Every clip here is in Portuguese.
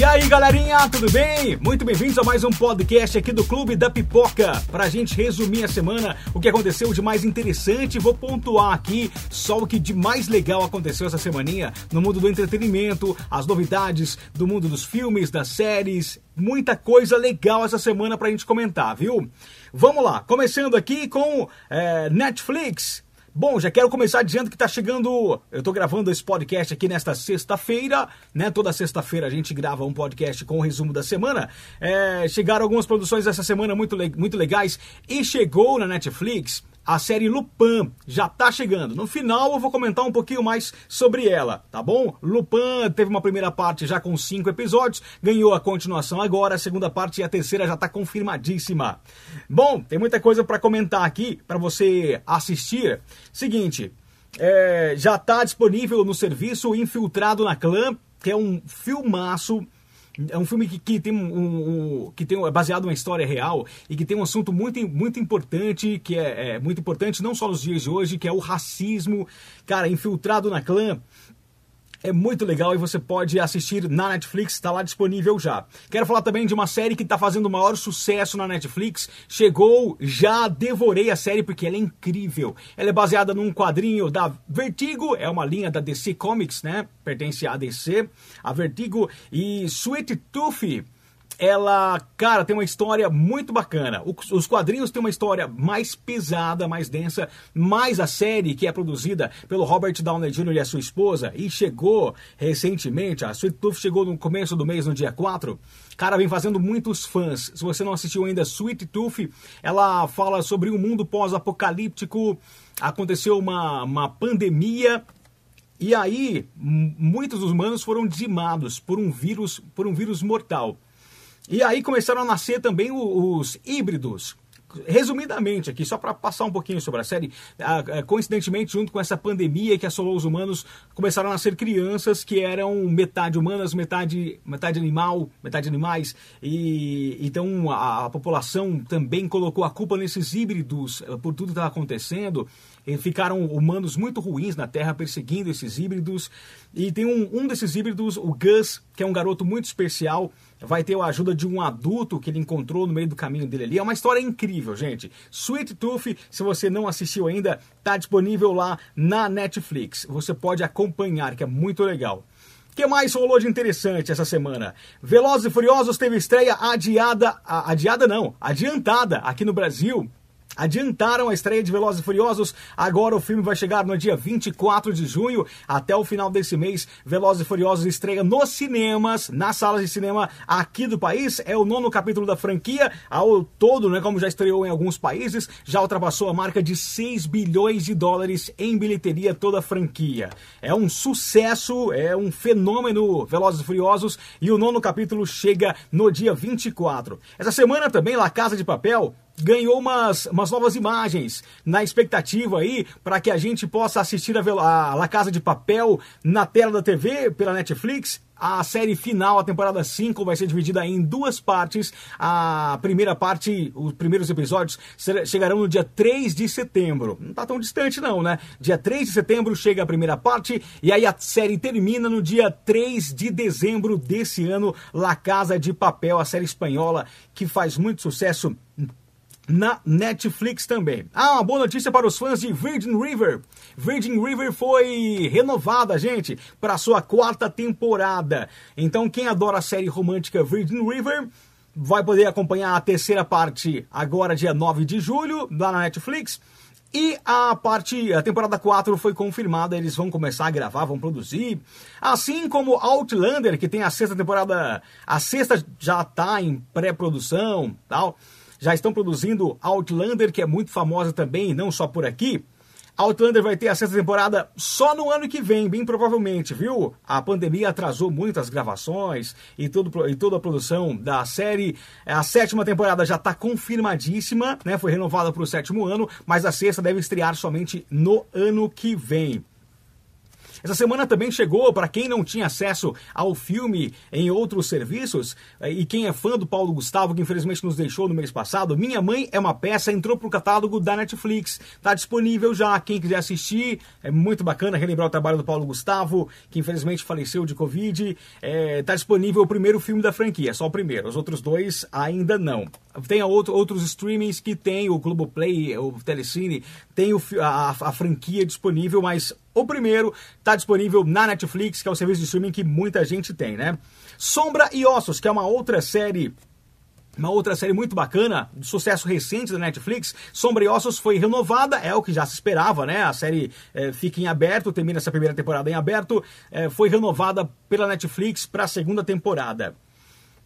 E aí, galerinha, tudo bem? Muito bem-vindos a mais um podcast aqui do Clube da Pipoca. Pra gente resumir a semana, o que aconteceu de mais interessante, vou pontuar aqui só o que de mais legal aconteceu essa semaninha no mundo do entretenimento, as novidades do mundo dos filmes, das séries, muita coisa legal essa semana pra gente comentar, viu? Vamos lá, começando aqui com é, Netflix. Bom, já quero começar dizendo que está chegando. Eu estou gravando esse podcast aqui nesta sexta-feira, né? Toda sexta-feira a gente grava um podcast com o resumo da semana. É, chegaram algumas produções essa semana muito, muito legais e chegou na Netflix a série Lupin já tá chegando. No final eu vou comentar um pouquinho mais sobre ela, tá bom? Lupin teve uma primeira parte já com cinco episódios, ganhou a continuação agora, a segunda parte e a terceira já tá confirmadíssima. Bom, tem muita coisa para comentar aqui para você assistir. Seguinte, é, já tá disponível no serviço Infiltrado na Clã, que é um filmaço é um filme que, que tem um, um, que tem é baseado numa história real e que tem um assunto muito, muito importante, que é, é muito importante não só nos dias de hoje, que é o racismo, cara, infiltrado na clã. É muito legal e você pode assistir na Netflix, está lá disponível já. Quero falar também de uma série que está fazendo o maior sucesso na Netflix. Chegou, já devorei a série porque ela é incrível. Ela é baseada num quadrinho da Vertigo, é uma linha da DC Comics, né? Pertence à DC, a Vertigo e Sweet Tooth ela, cara, tem uma história muito bacana. Os quadrinhos têm uma história mais pesada, mais densa, mais a série que é produzida pelo Robert Downey Jr. e a sua esposa e chegou recentemente, a Sweet Tooth chegou no começo do mês, no dia 4. Cara, vem fazendo muitos fãs. Se você não assistiu ainda Sweet Tooth, ela fala sobre um mundo pós-apocalíptico. Aconteceu uma, uma pandemia e aí muitos humanos foram dizimados por um vírus, por um vírus mortal. E aí começaram a nascer também os híbridos. Resumidamente aqui, só para passar um pouquinho sobre a série, coincidentemente, junto com essa pandemia que assolou os humanos, começaram a nascer crianças que eram metade humanas, metade, metade animal, metade animais, e então a, a população também colocou a culpa nesses híbridos eh, por tudo que estava acontecendo, ficaram humanos muito ruins na Terra perseguindo esses híbridos, e tem um, um desses híbridos, o Gus, que é um garoto muito especial, vai ter a ajuda de um adulto que ele encontrou no meio do caminho dele ali. É uma história incrível, gente. Sweet Tooth, se você não assistiu ainda, está disponível lá na Netflix. Você pode acompanhar, que é muito legal. O que mais rolou de interessante essa semana? Velozes e Furiosos teve estreia adiada, adiada não, adiantada aqui no Brasil adiantaram a estreia de Velozes e Furiosos. Agora o filme vai chegar no dia 24 de junho. Até o final desse mês, Velozes e Furiosos estreia nos cinemas, nas salas de cinema aqui do país. É o nono capítulo da franquia. Ao todo, né, como já estreou em alguns países, já ultrapassou a marca de 6 bilhões de dólares em bilheteria toda a franquia. É um sucesso, é um fenômeno Velozes e Furiosos e o nono capítulo chega no dia 24. Essa semana também, La Casa de Papel ganhou umas, umas novas imagens na expectativa aí para que a gente possa assistir a, a La Casa de Papel na tela da TV pela Netflix. A série final, a temporada 5, vai ser dividida em duas partes. A primeira parte, os primeiros episódios, chegarão no dia 3 de setembro. Não tá tão distante, não, né? Dia 3 de setembro chega a primeira parte e aí a série termina no dia 3 de dezembro desse ano. La Casa de Papel, a série espanhola que faz muito sucesso na Netflix também. Ah, uma boa notícia para os fãs de Virgin River. Virgin River foi renovada, gente, para sua quarta temporada. Então, quem adora a série romântica Virgin River vai poder acompanhar a terceira parte agora, dia 9 de julho, lá na Netflix. E a parte, a temporada 4 foi confirmada, eles vão começar a gravar, vão produzir. Assim como Outlander, que tem a sexta temporada, a sexta já está em pré-produção, tal já estão produzindo Outlander, que é muito famosa também, não só por aqui. Outlander vai ter a sexta temporada só no ano que vem, bem provavelmente, viu? A pandemia atrasou muitas gravações e, e toda a produção da série. A sétima temporada já está confirmadíssima, né? Foi renovada para o sétimo ano, mas a sexta deve estrear somente no ano que vem. Essa semana também chegou, para quem não tinha acesso ao filme em outros serviços, eh, e quem é fã do Paulo Gustavo, que infelizmente nos deixou no mês passado, Minha Mãe é uma peça, entrou pro catálogo da Netflix. Tá disponível já, quem quiser assistir, é muito bacana relembrar o trabalho do Paulo Gustavo, que infelizmente faleceu de Covid. É, tá disponível o primeiro filme da franquia, só o primeiro, os outros dois ainda não. Tem outro, outros streamings que tem o Globoplay, o Telecine, tem o, a, a franquia disponível, mas o primeiro está disponível na Netflix, que é o serviço de streaming que muita gente tem, né? Sombra e Ossos, que é uma outra série uma outra série muito bacana, de sucesso recente da Netflix, Sombra e Ossos foi renovada, é o que já se esperava, né? A série é, fica em aberto, termina essa primeira temporada em aberto, é, foi renovada pela Netflix para a segunda temporada.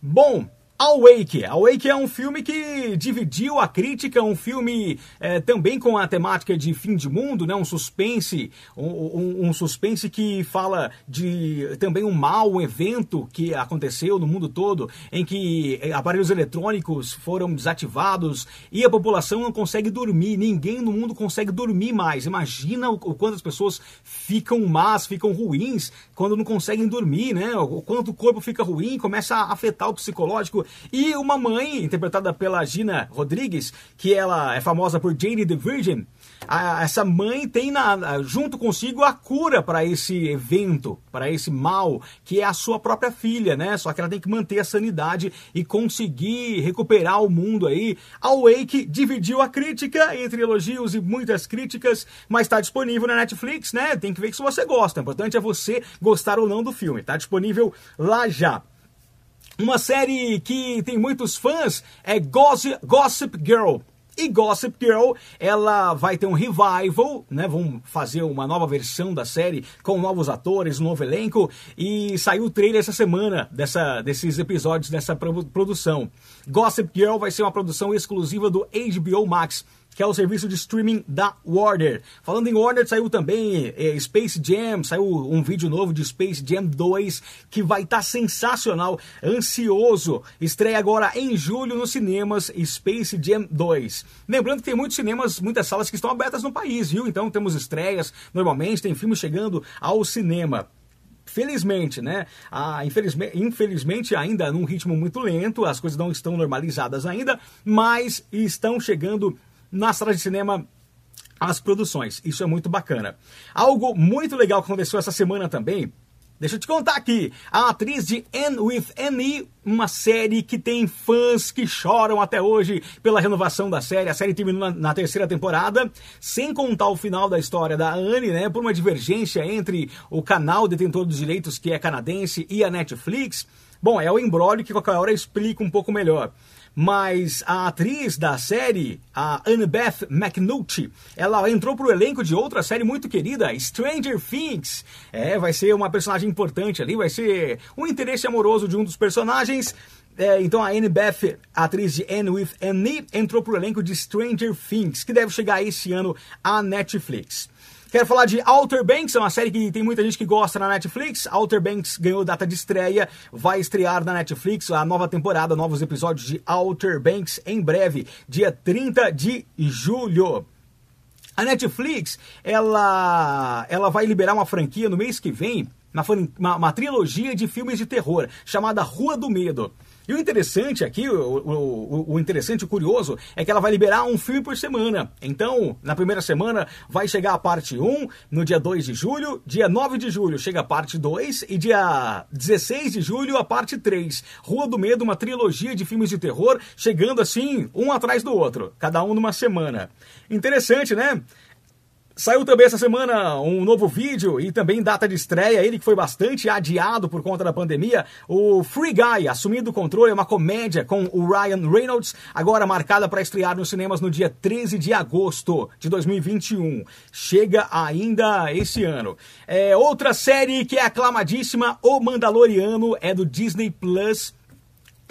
Bom, Awake. Awake é um filme que dividiu a crítica, um filme é, também com a temática de fim de mundo, né? um suspense, um, um, suspense que fala de também um mal, um evento que aconteceu no mundo todo, em que é, aparelhos eletrônicos foram desativados e a população não consegue dormir, ninguém no mundo consegue dormir mais. Imagina o, o quanto as pessoas ficam más, ficam ruins quando não conseguem dormir, né? O quanto o corpo fica ruim, começa a afetar o psicológico e uma mãe, interpretada pela Gina Rodrigues, que ela é famosa por Jane the Virgin. A, essa mãe tem na, junto consigo a cura para esse evento, para esse mal, que é a sua própria filha, né? Só que ela tem que manter a sanidade e conseguir recuperar o mundo aí. A Wake dividiu a crítica entre elogios e muitas críticas, mas está disponível na Netflix, né? Tem que ver se você gosta. O importante é você gostar ou não do filme. Está disponível lá já. Uma série que tem muitos fãs é Gossip, Girl. E Gossip Girl, ela vai ter um revival, né? Vão fazer uma nova versão da série com novos atores, um novo elenco. E saiu o trailer essa semana dessa, desses episódios dessa produção. Gossip Girl vai ser uma produção exclusiva do HBO Max que é o serviço de streaming da Warner. Falando em Warner, saiu também é, Space Jam, saiu um vídeo novo de Space Jam 2 que vai estar tá sensacional, ansioso. Estreia agora em julho nos cinemas Space Jam 2. Lembrando que tem muitos cinemas, muitas salas que estão abertas no país, viu? Então temos estreias, normalmente tem filmes chegando ao cinema felizmente, né? Ah, infelizmente, infelizmente, ainda num ritmo muito lento, as coisas não estão normalizadas ainda, mas estão chegando na sala de cinema as produções. Isso é muito bacana. Algo muito legal que aconteceu essa semana também. Deixa eu te contar aqui. A atriz de Anne with Annie, uma série que tem fãs que choram até hoje pela renovação da série. A série terminou na, na, terceira temporada, sem contar o final da história da Anne, né? Por uma divergência entre o canal detentor dos direitos, que é canadense, e a Netflix. Bom, é o embrólio que qualquer hora explica um pouco melhor mas a atriz da série, a Annabeth McNulty, ela entrou pro elenco de outra série muito querida, Stranger Things. É, vai ser uma personagem importante ali, vai ser um interesse amoroso de um dos personagens. É, então a Anne Beth, atriz de Anne with Annie, entrou pro elenco de Stranger Things, que deve chegar esse ano à Netflix. Quero falar de Outer Banks, é uma série que tem muita gente que gosta na Netflix. Outer Banks ganhou data de estreia, vai estrear na Netflix a nova temporada, novos episódios de Outer Banks em breve, dia 30 de julho. A Netflix, ela, ela vai liberar uma franquia no mês que vem, uma, uma, uma trilogia de filmes de terror, chamada Rua do Medo. E o interessante aqui, o, o, o interessante, o curioso, é que ela vai liberar um filme por semana. Então, na primeira semana vai chegar a parte 1, no dia 2 de julho, dia 9 de julho chega a parte 2 e dia 16 de julho a parte 3. Rua do Medo, uma trilogia de filmes de terror, chegando assim, um atrás do outro, cada um numa semana. Interessante, né? Saiu também essa semana um novo vídeo e também data de estreia, ele que foi bastante adiado por conta da pandemia, o Free Guy, assumindo o controle, é uma comédia com o Ryan Reynolds, agora marcada para estrear nos cinemas no dia 13 de agosto de 2021. Chega ainda esse ano. É, outra série que é aclamadíssima, O Mandaloriano, é do Disney Plus.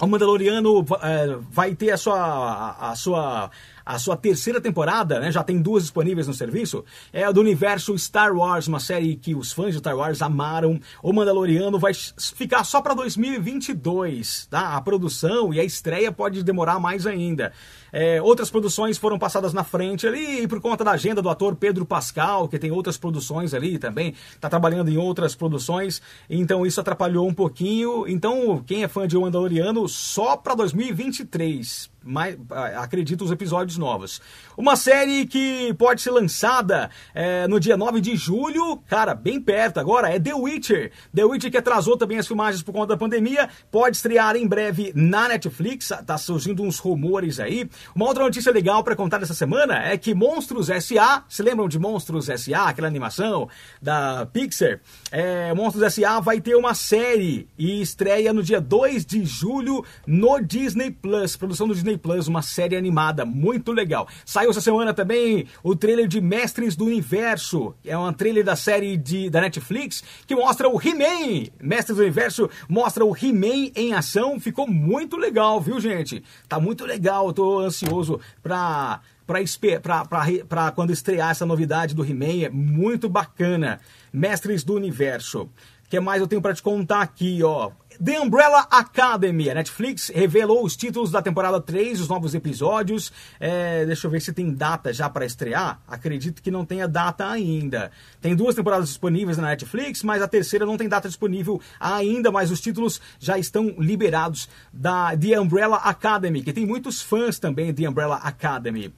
O Mandaloriano é, vai ter a sua, a sua a sua terceira temporada, né? Já tem duas disponíveis no serviço. É do universo Star Wars, uma série que os fãs de Star Wars amaram. O Mandaloriano vai ficar só para 2022, tá? A produção e a estreia pode demorar mais ainda. É, outras produções foram passadas na frente ali, e por conta da agenda do ator Pedro Pascal, que tem outras produções ali também, está trabalhando em outras produções, então isso atrapalhou um pouquinho. Então, quem é fã de O Mandaloriano, só para 2023 mais, acredito, os episódios novos. Uma série que pode ser lançada é, no dia 9 de julho, cara, bem perto agora, é The Witcher. The Witcher que atrasou também as filmagens por conta da pandemia, pode estrear em breve na Netflix, tá surgindo uns rumores aí. Uma outra notícia legal para contar essa semana é que Monstros S.A., se lembram de Monstros S.A., aquela animação da Pixar? É, Monstros S.A. vai ter uma série e estreia no dia 2 de julho no Disney Plus, produção do Disney Disney Plus, uma série animada muito legal. Saiu essa semana também o trailer de Mestres do Universo, é um trailer da série de, da Netflix que mostra o He-Man. Mestres do Universo mostra o He-Man em ação, ficou muito legal, viu, gente? Tá muito legal, tô ansioso pra para quando estrear essa novidade do He-Man, é muito bacana. Mestres do Universo. Que mais eu tenho para te contar aqui, ó? The Umbrella Academy. A Netflix revelou os títulos da temporada 3, os novos episódios. É, deixa eu ver se tem data já para estrear. Acredito que não tenha data ainda. Tem duas temporadas disponíveis na Netflix, mas a terceira não tem data disponível ainda, mas os títulos já estão liberados da The Umbrella Academy, que tem muitos fãs também de Umbrella Academy.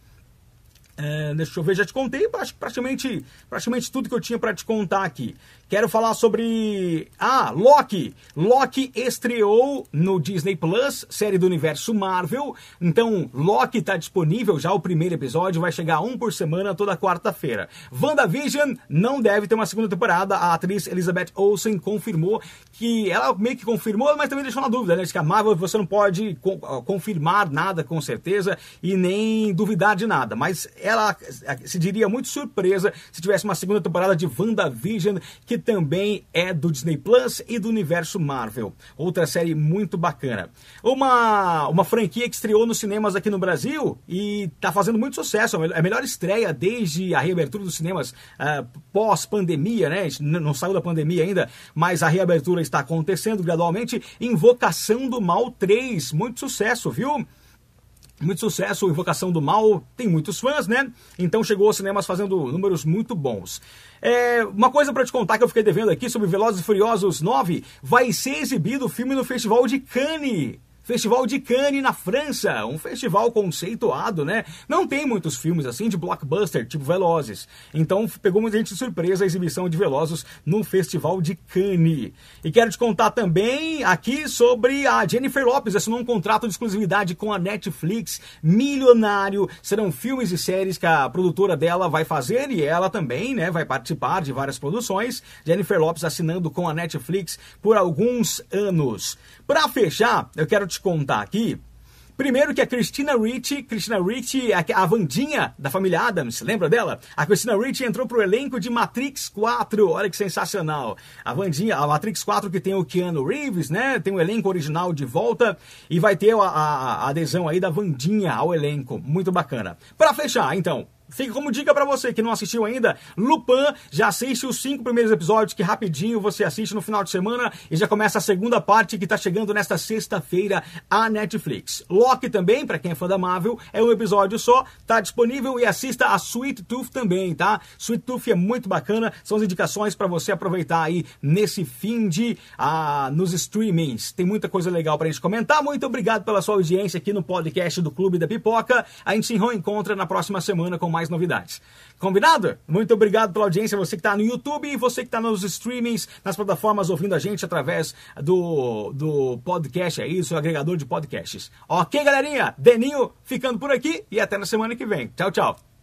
É, deixa eu ver, já te contei praticamente, praticamente tudo que eu tinha para te contar aqui. Quero falar sobre. Ah, Loki! Loki estreou no Disney Plus, série do universo Marvel. Então, Loki está disponível já. O primeiro episódio vai chegar um por semana toda quarta-feira. WandaVision não deve ter uma segunda temporada. A atriz Elizabeth Olsen confirmou que. Ela meio que confirmou, mas também deixou na dúvida, né? De que a Marvel você não pode co confirmar nada com certeza e nem duvidar de nada. Mas ela se diria muito surpresa se tivesse uma segunda temporada de WandaVision que que também é do Disney Plus e do universo Marvel. Outra série muito bacana. Uma, uma franquia que estreou nos cinemas aqui no Brasil e está fazendo muito sucesso. É a melhor estreia desde a reabertura dos cinemas uh, pós-pandemia, né? Não saiu da pandemia ainda, mas a reabertura está acontecendo gradualmente. Invocação do Mal 3. Muito sucesso, viu? Muito sucesso, Invocação do Mal tem muitos fãs, né? Então chegou aos cinemas fazendo números muito bons. É, uma coisa para te contar que eu fiquei devendo aqui sobre Velozes e Furiosos 9, vai ser exibido o filme no Festival de Cannes. Festival de Cannes na França, um festival conceituado, né? Não tem muitos filmes assim de blockbuster, tipo Velozes. Então pegou muita gente de surpresa a exibição de Velozes no Festival de Cannes. E quero te contar também aqui sobre a Jennifer Lopes, assinou um contrato de exclusividade com a Netflix, milionário. Serão filmes e séries que a produtora dela vai fazer e ela também, né, vai participar de várias produções. Jennifer Lopes assinando com a Netflix por alguns anos. Para fechar, eu quero te te contar aqui. Primeiro que a Christina Ricci, Christina Ricci, a, a Vandinha da família Adams, lembra dela? A Christina Ricci entrou pro elenco de Matrix 4, olha que sensacional. A Vandinha, a Matrix 4 que tem o Keanu Reeves, né? Tem o elenco original de volta e vai ter a, a, a adesão aí da Vandinha ao elenco, muito bacana. Para fechar, então, Fica como dica para você que não assistiu ainda, Lupin, já assiste os cinco primeiros episódios que rapidinho você assiste no final de semana e já começa a segunda parte que tá chegando nesta sexta-feira a Netflix. Loki também, para quem é fã da Marvel, é um episódio só, tá disponível e assista a Sweet Tooth também, tá? Sweet Tooth é muito bacana, são as indicações para você aproveitar aí nesse fim de ah, nos streamings. Tem muita coisa legal pra gente comentar. Muito obrigado pela sua audiência aqui no podcast do Clube da Pipoca. A gente se reencontra na próxima semana com mais novidades. Combinado? Muito obrigado pela audiência, você que está no YouTube e você que está nos streamings, nas plataformas ouvindo a gente através do, do podcast, é isso, agregador de podcasts. Ok, galerinha? Deninho ficando por aqui e até na semana que vem. Tchau, tchau.